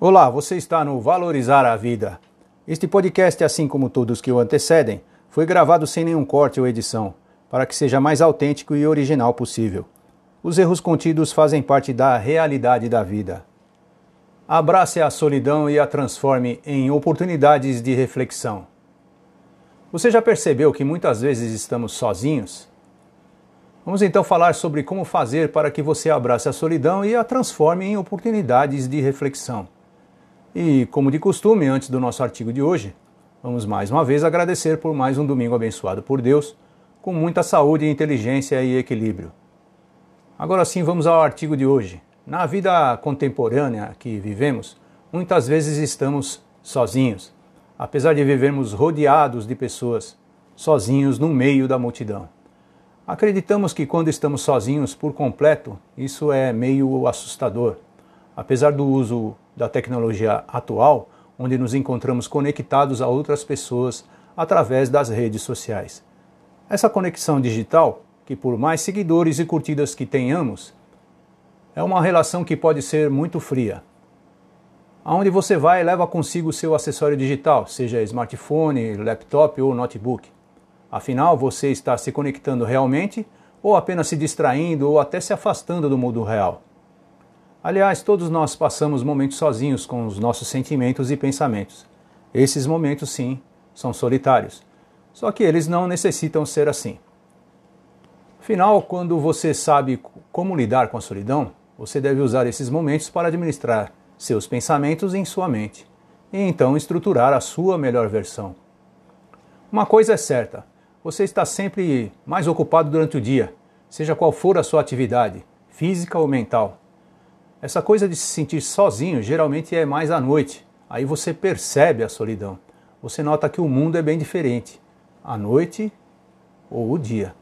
Olá, você está no Valorizar a Vida. Este podcast, assim como todos que o antecedem, foi gravado sem nenhum corte ou edição, para que seja mais autêntico e original possível. Os erros contidos fazem parte da realidade da vida. Abrace a solidão e a transforme em oportunidades de reflexão. Você já percebeu que muitas vezes estamos sozinhos? Vamos então falar sobre como fazer para que você abrace a solidão e a transforme em oportunidades de reflexão. E, como de costume, antes do nosso artigo de hoje, vamos mais uma vez agradecer por mais um domingo abençoado por Deus, com muita saúde, inteligência e equilíbrio. Agora sim, vamos ao artigo de hoje. Na vida contemporânea que vivemos, muitas vezes estamos sozinhos, apesar de vivermos rodeados de pessoas, sozinhos no meio da multidão. Acreditamos que quando estamos sozinhos por completo, isso é meio assustador. Apesar do uso da tecnologia atual, onde nos encontramos conectados a outras pessoas através das redes sociais. Essa conexão digital, que por mais seguidores e curtidas que tenhamos, é uma relação que pode ser muito fria. Aonde você vai, leva consigo seu acessório digital, seja smartphone, laptop ou notebook. Afinal, você está se conectando realmente ou apenas se distraindo ou até se afastando do mundo real? Aliás, todos nós passamos momentos sozinhos com os nossos sentimentos e pensamentos. Esses momentos, sim, são solitários. Só que eles não necessitam ser assim. Afinal, quando você sabe como lidar com a solidão, você deve usar esses momentos para administrar seus pensamentos em sua mente e então estruturar a sua melhor versão. Uma coisa é certa: você está sempre mais ocupado durante o dia, seja qual for a sua atividade, física ou mental. Essa coisa de se sentir sozinho geralmente é mais à noite. Aí você percebe a solidão. Você nota que o mundo é bem diferente. À noite ou o dia.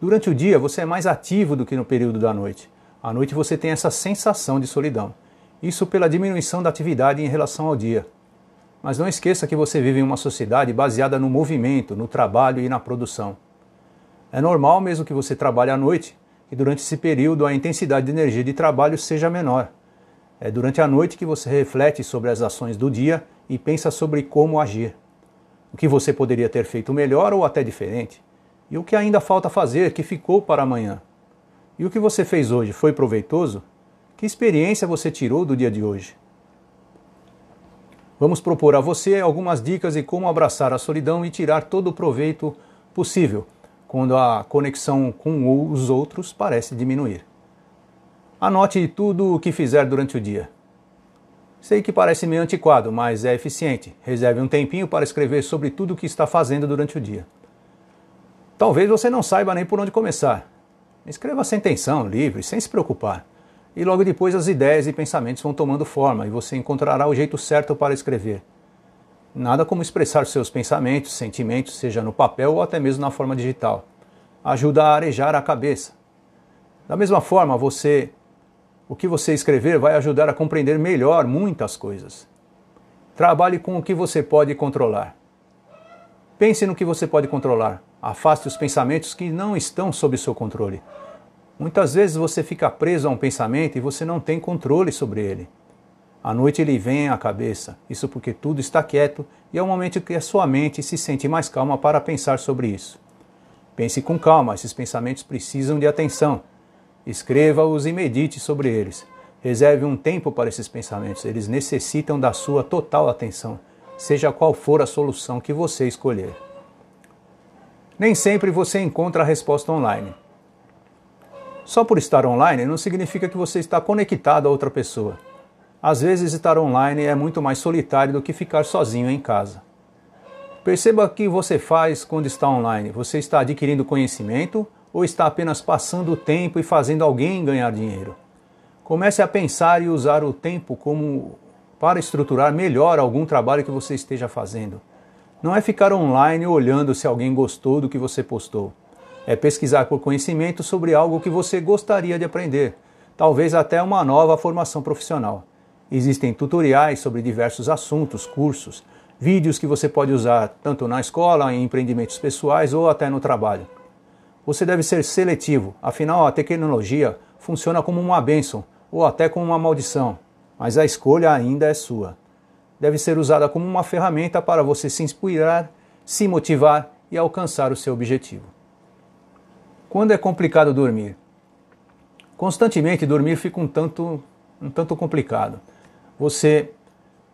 Durante o dia você é mais ativo do que no período da noite. À noite você tem essa sensação de solidão. Isso pela diminuição da atividade em relação ao dia. Mas não esqueça que você vive em uma sociedade baseada no movimento, no trabalho e na produção. É normal mesmo que você trabalhe à noite e durante esse período a intensidade de energia de trabalho seja menor. É durante a noite que você reflete sobre as ações do dia e pensa sobre como agir. O que você poderia ter feito melhor ou até diferente. E o que ainda falta fazer que ficou para amanhã. E o que você fez hoje foi proveitoso? Que experiência você tirou do dia de hoje? Vamos propor a você algumas dicas de como abraçar a solidão e tirar todo o proveito possível quando a conexão com os outros parece diminuir. Anote tudo o que fizer durante o dia. Sei que parece meio antiquado, mas é eficiente. Reserve um tempinho para escrever sobre tudo o que está fazendo durante o dia. Talvez você não saiba nem por onde começar. Escreva sem tensão, livre, sem se preocupar. E logo depois as ideias e pensamentos vão tomando forma e você encontrará o jeito certo para escrever. Nada como expressar seus pensamentos, sentimentos, seja no papel ou até mesmo na forma digital. Ajuda a arejar a cabeça. Da mesma forma, você o que você escrever vai ajudar a compreender melhor muitas coisas. Trabalhe com o que você pode controlar. Pense no que você pode controlar. Afaste os pensamentos que não estão sob seu controle. Muitas vezes você fica preso a um pensamento e você não tem controle sobre ele. À noite ele vem à cabeça, isso porque tudo está quieto e é o momento que a sua mente se sente mais calma para pensar sobre isso. Pense com calma, esses pensamentos precisam de atenção. Escreva-os e medite sobre eles. Reserve um tempo para esses pensamentos, eles necessitam da sua total atenção, seja qual for a solução que você escolher. Nem sempre você encontra a resposta online. Só por estar online não significa que você está conectado a outra pessoa. Às vezes, estar online é muito mais solitário do que ficar sozinho em casa. Perceba o que você faz quando está online. Você está adquirindo conhecimento ou está apenas passando o tempo e fazendo alguém ganhar dinheiro? Comece a pensar e usar o tempo como para estruturar melhor algum trabalho que você esteja fazendo. Não é ficar online olhando se alguém gostou do que você postou. É pesquisar por conhecimento sobre algo que você gostaria de aprender, talvez até uma nova formação profissional. Existem tutoriais sobre diversos assuntos, cursos, vídeos que você pode usar tanto na escola, em empreendimentos pessoais ou até no trabalho. Você deve ser seletivo, afinal a tecnologia funciona como uma bênção ou até como uma maldição. mas a escolha ainda é sua. Deve ser usada como uma ferramenta para você se inspirar, se motivar e alcançar o seu objetivo. Quando é complicado dormir? Constantemente dormir fica um tanto, um tanto complicado. Você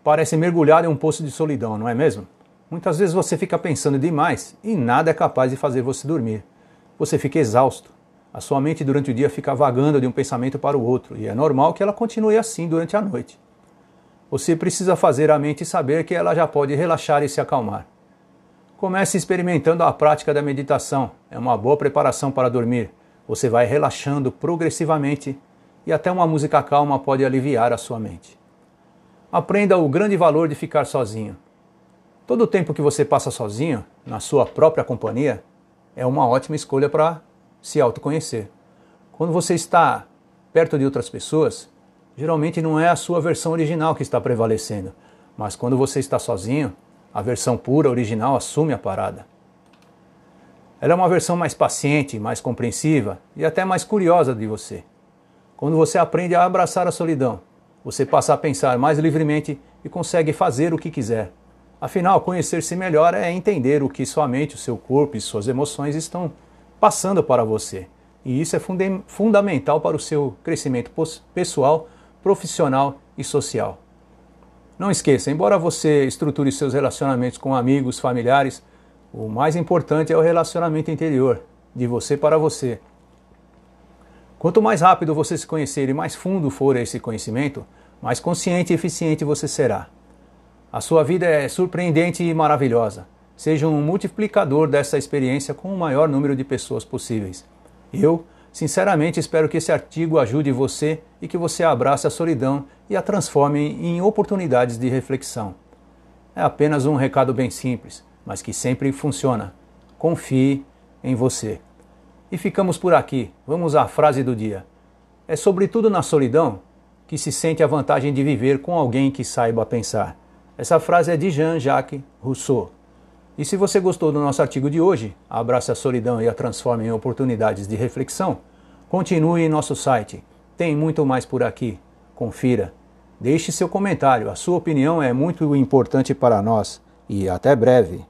parece mergulhado em um poço de solidão, não é mesmo? Muitas vezes você fica pensando demais e nada é capaz de fazer você dormir. Você fica exausto. A sua mente durante o dia fica vagando de um pensamento para o outro e é normal que ela continue assim durante a noite. Você precisa fazer a mente saber que ela já pode relaxar e se acalmar. Comece experimentando a prática da meditação. É uma boa preparação para dormir. Você vai relaxando progressivamente e até uma música calma pode aliviar a sua mente. Aprenda o grande valor de ficar sozinho. Todo o tempo que você passa sozinho, na sua própria companhia, é uma ótima escolha para se autoconhecer. Quando você está perto de outras pessoas, geralmente não é a sua versão original que está prevalecendo, mas quando você está sozinho, a versão pura, original, assume a parada. Ela é uma versão mais paciente, mais compreensiva e até mais curiosa de você. Quando você aprende a abraçar a solidão, você passa a pensar mais livremente e consegue fazer o que quiser. Afinal, conhecer-se melhor é entender o que sua mente, o seu corpo e suas emoções estão passando para você. E isso é funda fundamental para o seu crescimento pessoal, profissional e social. Não esqueça, embora você estruture seus relacionamentos com amigos, familiares, o mais importante é o relacionamento interior, de você para você. Quanto mais rápido você se conhecer e mais fundo for esse conhecimento, mais consciente e eficiente você será. A sua vida é surpreendente e maravilhosa. Seja um multiplicador dessa experiência com o maior número de pessoas possíveis. Eu, Sinceramente, espero que esse artigo ajude você e que você abrace a solidão e a transforme em oportunidades de reflexão. É apenas um recado bem simples, mas que sempre funciona. Confie em você. E ficamos por aqui. Vamos à frase do dia. É sobretudo na solidão que se sente a vantagem de viver com alguém que saiba pensar. Essa frase é de Jean-Jacques Rousseau. E se você gostou do nosso artigo de hoje, abrace a solidão e a transforme em oportunidades de reflexão, continue em nosso site. Tem muito mais por aqui. Confira. Deixe seu comentário. A sua opinião é muito importante para nós. E até breve.